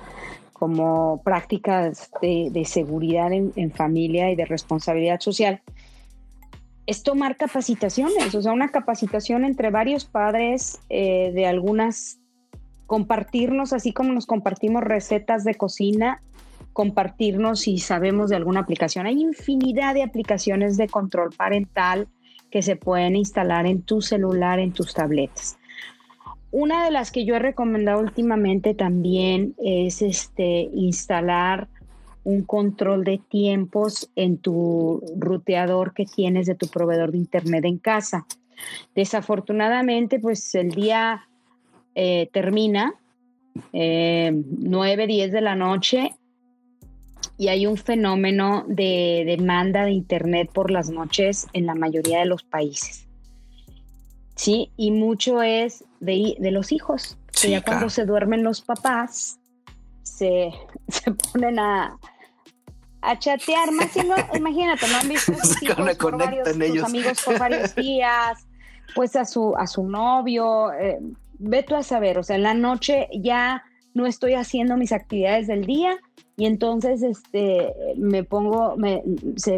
Speaker 2: como prácticas de, seguridad en, en familia y de responsabilidad social es tomar capacitaciones, o sea, una capacitación entre varios padres eh, de algunas, compartirnos, así como nos compartimos recetas de cocina, compartirnos si sabemos de alguna aplicación. Hay infinidad de aplicaciones de control parental que se pueden instalar en tu celular, en tus tabletas. Una de las que yo he recomendado últimamente también es este, instalar un control de tiempos en tu ruteador que tienes de tu proveedor de Internet en casa. Desafortunadamente, pues el día eh, termina eh, 9, 10 de la noche y hay un fenómeno de demanda de Internet por las noches en la mayoría de los países. Sí, y mucho es de, los hijos. que ya cuando se duermen los papás, se, se ponen a, a chatear más. imagínate, no han visto por varios, sus amigos por varios días, pues a su, a su novio. Eh, ve tú a saber, o sea, en la noche ya no estoy haciendo mis actividades del día y entonces este, me pongo, me,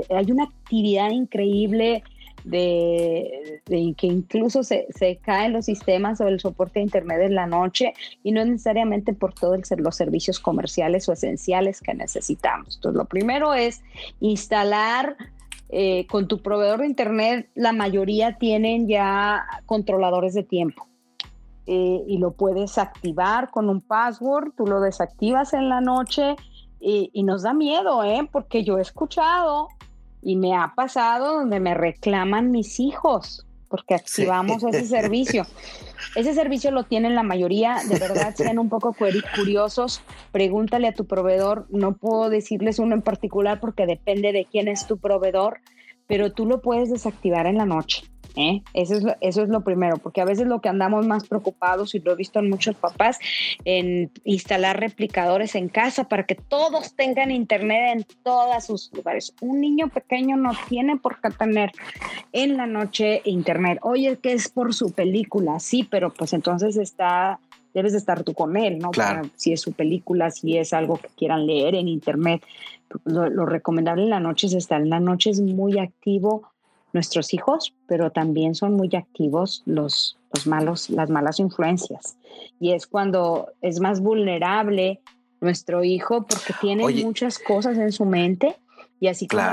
Speaker 2: hay una actividad increíble de, que incluso se, caen los sistemas o el soporte de Internet en la noche y no necesariamente por todos los servicios comerciales o esenciales que necesitamos. Entonces, lo primero es instalar eh, con tu proveedor de Internet, la mayoría tienen ya controladores de tiempo. Eh, y lo puedes activar con un password, tú lo desactivas en la noche y, y nos da miedo, ¿eh? porque yo he escuchado y me ha pasado donde me reclaman mis hijos porque activamos ese servicio. Ese servicio lo tienen la mayoría, de verdad, sean un poco curiosos, pregúntale a tu proveedor, no puedo decirles uno en particular porque depende de quién es tu proveedor, pero tú lo puedes desactivar en la noche. ¿Eh? Eso, es lo, eso es lo primero, porque a veces lo que andamos más preocupados, y lo he visto en muchos papás, en instalar replicadores en casa para que todos tengan internet en todos sus lugares. Un niño pequeño no tiene por qué tener en la noche internet. Oye, que es por su película, sí, pero pues entonces está debes de estar tú con él, ¿no? si es su película, si es algo que quieran leer en internet. Lo, lo, recomendable en la noche es estar. En la noche es muy activo nuestros hijos, pero también son muy activos los, los malos, las malas influencias. Y es cuando es más vulnerable nuestro hijo porque tiene muchas cosas en su mente y así como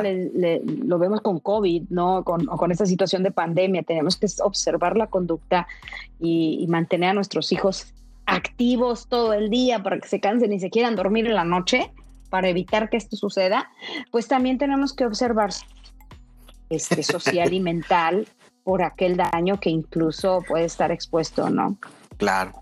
Speaker 2: lo vemos con COVID, ¿no? Con, o con esta situación de pandemia, tenemos que observar la conducta y, y, mantener a nuestros hijos activos todo el día para que se cansen y se quieran dormir en la noche para evitar que esto suceda, pues también tenemos que observar este, social y mental por aquel daño que incluso puede estar expuesto, ¿no?
Speaker 1: Claro.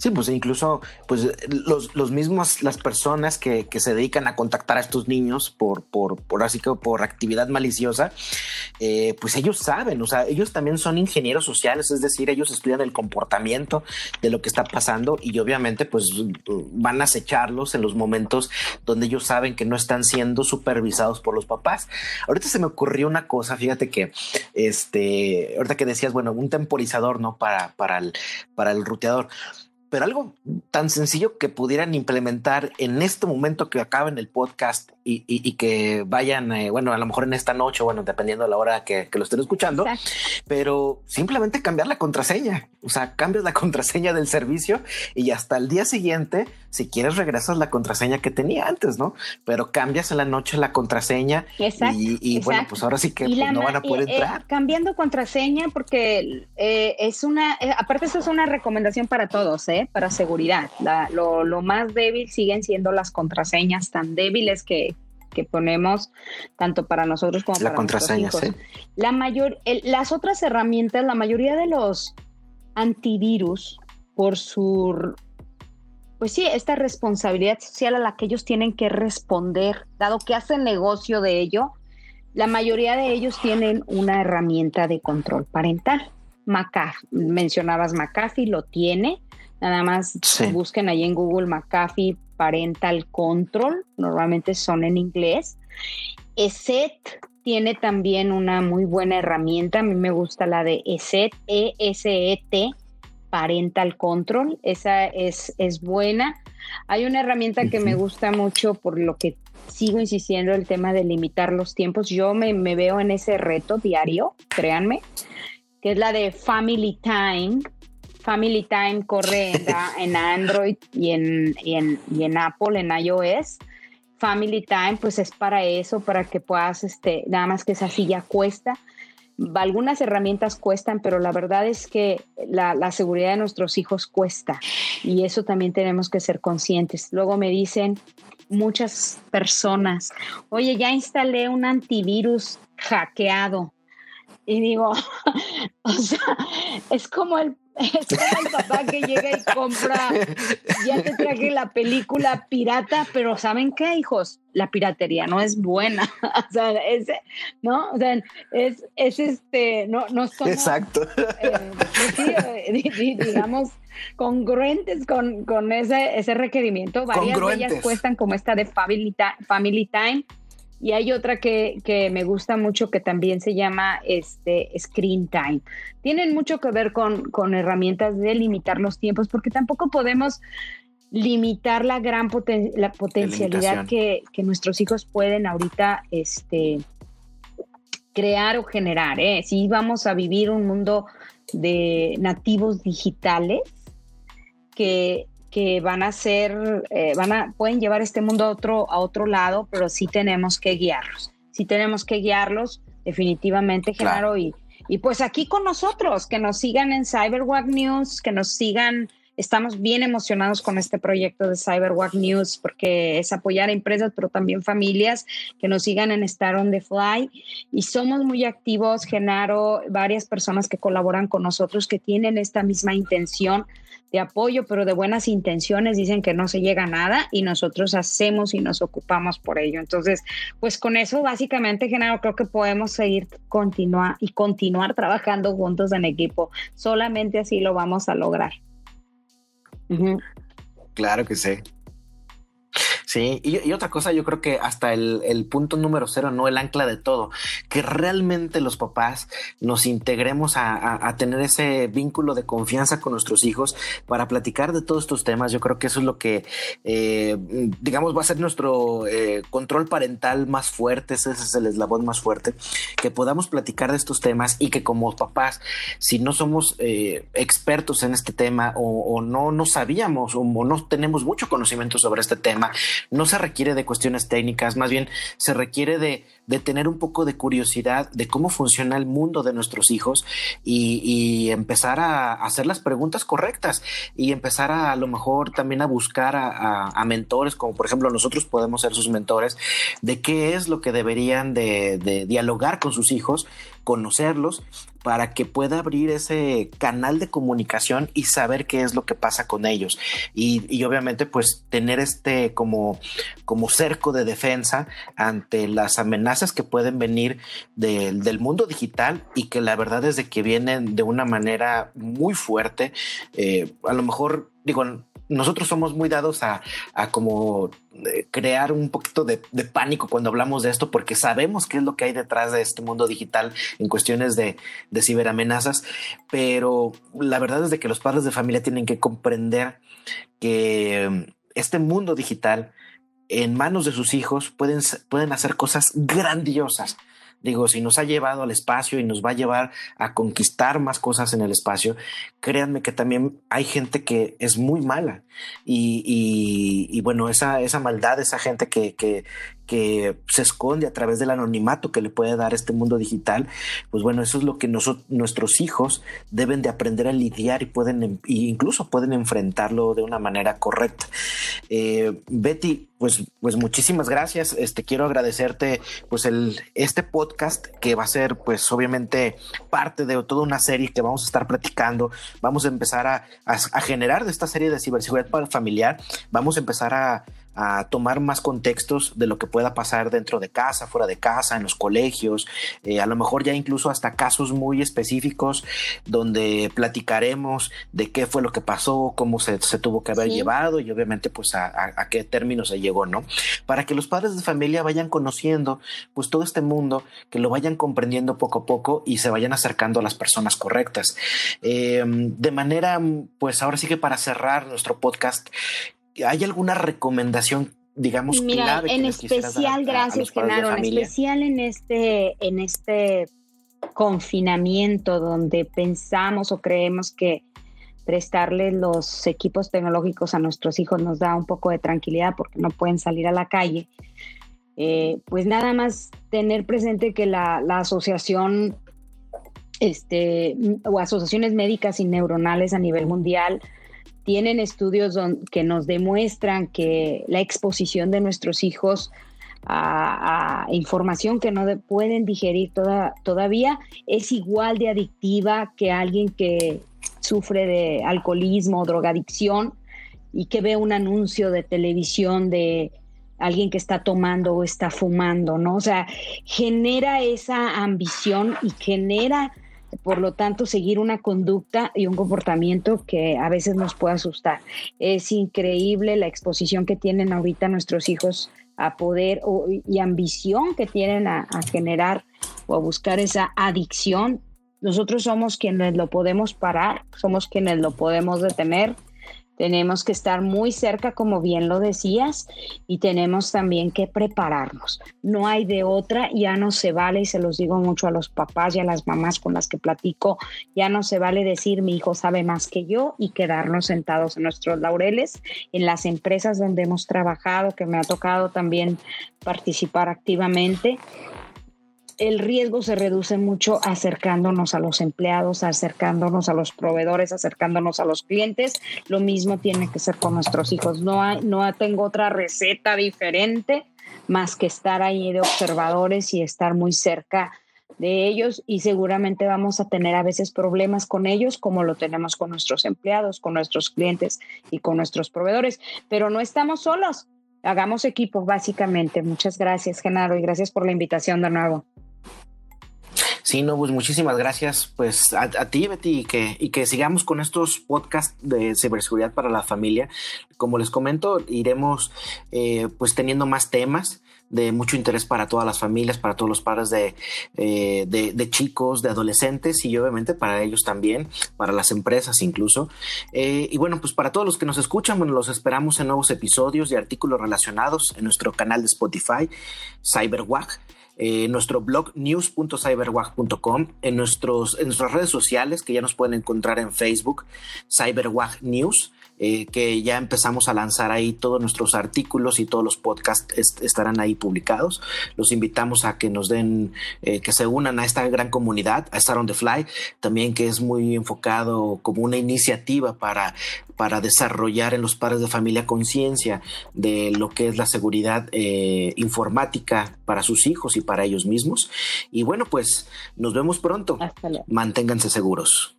Speaker 1: Sí, pues incluso pues los, los mismos, las personas que, que, se dedican a contactar a estos niños por, por, por así que por actividad maliciosa, eh, pues ellos saben, o sea, ellos también son ingenieros sociales, es decir, ellos estudian el comportamiento de lo que está pasando y obviamente pues van a acecharlos en los momentos donde ellos saben que no están siendo supervisados por los papás. Ahorita se me ocurrió una cosa, fíjate que este, ahorita que decías, bueno, un temporizador, ¿no? Para, para el, para el ruteador pero algo tan sencillo que pudieran implementar en este momento que acaben el podcast y, que vayan, eh, bueno, a lo mejor en esta noche, bueno, dependiendo de la hora que, lo estén escuchando, pero simplemente cambiar la contraseña. O sea, cambias la contraseña del servicio y hasta el día siguiente, si quieres, regresas la contraseña que tenía antes, ¿no? Pero cambias en la noche la contraseña y, bueno, pues ahora sí que pues, no van a poder eh, entrar.
Speaker 2: cambiando contraseña porque eh, es una, aparte, eso es una recomendación para todos, ¿eh? Para seguridad. lo, lo más débil siguen siendo las contraseñas tan débiles que que ponemos tanto para nosotros como
Speaker 1: la
Speaker 2: para
Speaker 1: contraseña,
Speaker 2: nuestros hijos. La mayor, las otras herramientas, la mayoría de los antivirus, por su, pues sí, esta responsabilidad social a la que ellos tienen que responder, dado que hacen negocio de ello, la mayoría de ellos tienen una herramienta de control parental. McAfee, mencionabas McAfee, lo tiene. Nada más busquen ahí en Google McAfee Parental Control, normalmente son en inglés. ESET tiene también una muy buena herramienta, a mí me gusta la de ESET, E-S-E-T, Parental Control, esa es, es buena. Hay una herramienta que me gusta mucho por lo que sigo insistiendo el tema de limitar los tiempos. Yo me, me veo en ese reto diario, créanme, que es la de Family Time Family Time corre en, Android y en, en, Apple, en iOS. Family Time, pues es para eso, para que puedas, este, nada más que esa silla cuesta. Algunas herramientas cuestan, pero la verdad es que la, la, seguridad de nuestros hijos cuesta y eso también tenemos que ser conscientes. Luego me dicen muchas personas, oye, ya instalé un antivirus hackeado. Y digo, o sea, es como el es como el papá que llega y compra, ya te traje la película pirata, pero ¿saben qué, hijos? La piratería no es buena. o sea, es, ¿no? O sea, es, es este, no, no somos,
Speaker 1: Exacto.
Speaker 2: Eh, pues eh, digamos, congruentes con, con ese, ese requerimiento. Varias de ellas cuestan como esta de Family, Family Time y hay otra que, me gusta mucho que también se llama este, Screen Time. Tienen mucho que ver con, con herramientas de limitar los tiempos porque tampoco podemos limitar la gran la potencialidad que, nuestros hijos pueden ahorita este, crear o generar. ¿eh? Si vamos a vivir un mundo de nativos digitales que, que van a ser, eh, van a, pueden llevar este mundo a otro, a otro lado, pero sí tenemos que guiarlos. Sí tenemos que guiarlos definitivamente, Genaro, y, y pues aquí con nosotros, que nos sigan en CyberWack News, que nos sigan Estamos bien emocionados con este proyecto de CyberWalk News porque es apoyar a empresas, pero también familias que nos sigan en Star on the Fly. Y somos muy activos, Genaro, varias personas que colaboran con nosotros que tienen esta misma intención de apoyo, pero de buenas intenciones, dicen que no se llega a nada y nosotros hacemos y nos ocupamos por ello. Entonces, pues con eso básicamente, Genaro, creo que podemos seguir continuar y continuar trabajando juntos en equipo. Solamente así lo vamos a lograr.
Speaker 1: Claro que sí. Sí, y, otra cosa, yo creo que hasta el, punto número cero, no el ancla de todo, que realmente los papás nos integremos a, tener ese vínculo de confianza con nuestros hijos para platicar de todos estos temas. Yo creo que eso es lo que, eh, digamos, va a ser nuestro eh, control parental más fuerte, ese es el eslabón más fuerte, que podamos platicar de estos temas y que como papás, si no somos eh, expertos en este tema o, no, no sabíamos o no tenemos mucho conocimiento sobre este tema, no se requiere de cuestiones técnicas, más bien se requiere de, tener un poco de curiosidad de cómo funciona el mundo de nuestros hijos y, empezar a hacer las preguntas correctas y empezar a, a lo mejor también a buscar a, mentores, como por ejemplo nosotros podemos ser sus mentores, de qué es lo que deberían de dialogar con sus hijos, conocerlos para que pueda abrir ese canal de comunicación y saber qué es lo que pasa con ellos. Y, obviamente pues tener este como, como cerco de defensa ante las amenazas que pueden venir del mundo digital y que la verdad es de que vienen de una manera muy fuerte. Eh, a lo mejor digo, nosotros somos muy dados a, como eh, crear un poquito de, pánico cuando hablamos de esto, porque sabemos qué es lo que hay detrás de este mundo digital en cuestiones de, de ciberamenazas, pero la verdad es de que los padres de familia tienen que comprender que mm, este mundo digital en manos de sus hijos pueden, pueden hacer cosas grandiosas Digo, si nos ha llevado al espacio y nos va a llevar a conquistar más cosas en el espacio, créanme que también hay gente que es muy mala. Y, bueno, esa, esa maldad, esa gente que, que se esconde a través del anonimato que le puede dar este mundo digital, pues bueno, eso es lo que nuestros hijos deben de aprender a lidiar y pueden, e incluso pueden enfrentarlo de una manera correcta. Eh, Betty, pues, pues muchísimas gracias. Este quiero agradecerte, pues el este podcast que va a ser, pues obviamente parte de toda una serie que vamos a estar platicando. Vamos a empezar a, a generar de esta serie de ciberseguridad familiar. Vamos a empezar a a tomar más contextos de lo que pueda pasar dentro de casa, fuera de casa, en los colegios, eh, a lo mejor ya incluso hasta casos muy específicos donde platicaremos de qué fue lo que pasó, cómo se, tuvo que haber llevado y obviamente pues a, qué término se llegó, ¿no? Para que los padres de familia vayan conociendo pues todo este mundo, que lo vayan comprendiendo poco a poco y se vayan acercando a las personas correctas. Eh, de manera pues ahora sí que para cerrar nuestro podcast, ¿Hay alguna recomendación digamos
Speaker 2: Mira, en especial gracias Genaro en especial en este en este confinamiento donde pensamos o creemos que prestarle los equipos tecnológicos a nuestros hijos nos da un poco de tranquilidad porque no pueden salir a la calle eh, pues nada más tener presente que la, la asociación este, o asociaciones médicas y neuronales a nivel mundial tienen estudios que nos demuestran que la exposición de nuestros hijos a, información que no pueden digerir toda, todavía es igual de adictiva que alguien que sufre de alcoholismo o drogadicción y que ve un anuncio de televisión de alguien que está tomando o está fumando, ¿no? O sea, genera esa ambición y genera por lo tanto, seguir una conducta y un comportamiento que a veces nos puede asustar. Es increíble la exposición que tienen ahorita nuestros hijos a poder y ambición que tienen a, generar o a buscar esa adicción. Nosotros somos quienes lo podemos parar, somos quienes lo podemos detener. Tenemos que estar muy cerca, como bien lo decías, y tenemos también que prepararnos. No hay de otra, ya no se vale, y se los digo mucho a los papás y a las mamás con las que platico, ya no se vale decir mi hijo sabe más que yo y quedarnos sentados en nuestros laureles. En las empresas donde hemos trabajado, que me ha tocado también participar activamente, el riesgo se reduce mucho acercándonos a los empleados, acercándonos a los proveedores, acercándonos a los clientes. Lo mismo tiene que ser con nuestros hijos. No, hay, no tengo otra receta diferente más que estar ahí de observadores y estar muy cerca de ellos y seguramente vamos a tener a veces problemas con ellos como lo tenemos con nuestros empleados, con nuestros clientes y con nuestros proveedores, pero no estamos solos. Hagamos equipo, básicamente. Muchas gracias, Genaro, y gracias por la invitación de nuevo.
Speaker 1: Sí, no, pues muchísimas gracias pues a, ti, Betty, y que, y que sigamos con estos podcasts de ciberseguridad para la familia. Como les comento, iremos eh, pues teniendo más temas de mucho interés para todas las familias, para todos los padres de, eh, de, chicos, de adolescentes y obviamente para ellos también, para las empresas incluso. Eh, y bueno, pues para todos los que nos escuchan, bueno, los esperamos en nuevos episodios y artículos relacionados en nuestro canal de Spotify, En eh, nuestro blog news.cyberwag.com, en, en nuestras redes sociales que ya nos pueden encontrar en Facebook, CyberWag News. Eh, que ya empezamos a lanzar ahí todos nuestros artículos y todos los podcasts estarán ahí publicados. Los invitamos a que nos den, eh, que se unan a esta gran comunidad, a Star on the Fly, también que es muy enfocado como una iniciativa para, para desarrollar en los padres de familia conciencia de lo que es la seguridad eh, informática para sus hijos y para ellos mismos. Y bueno, pues nos vemos pronto. Manténganse seguros.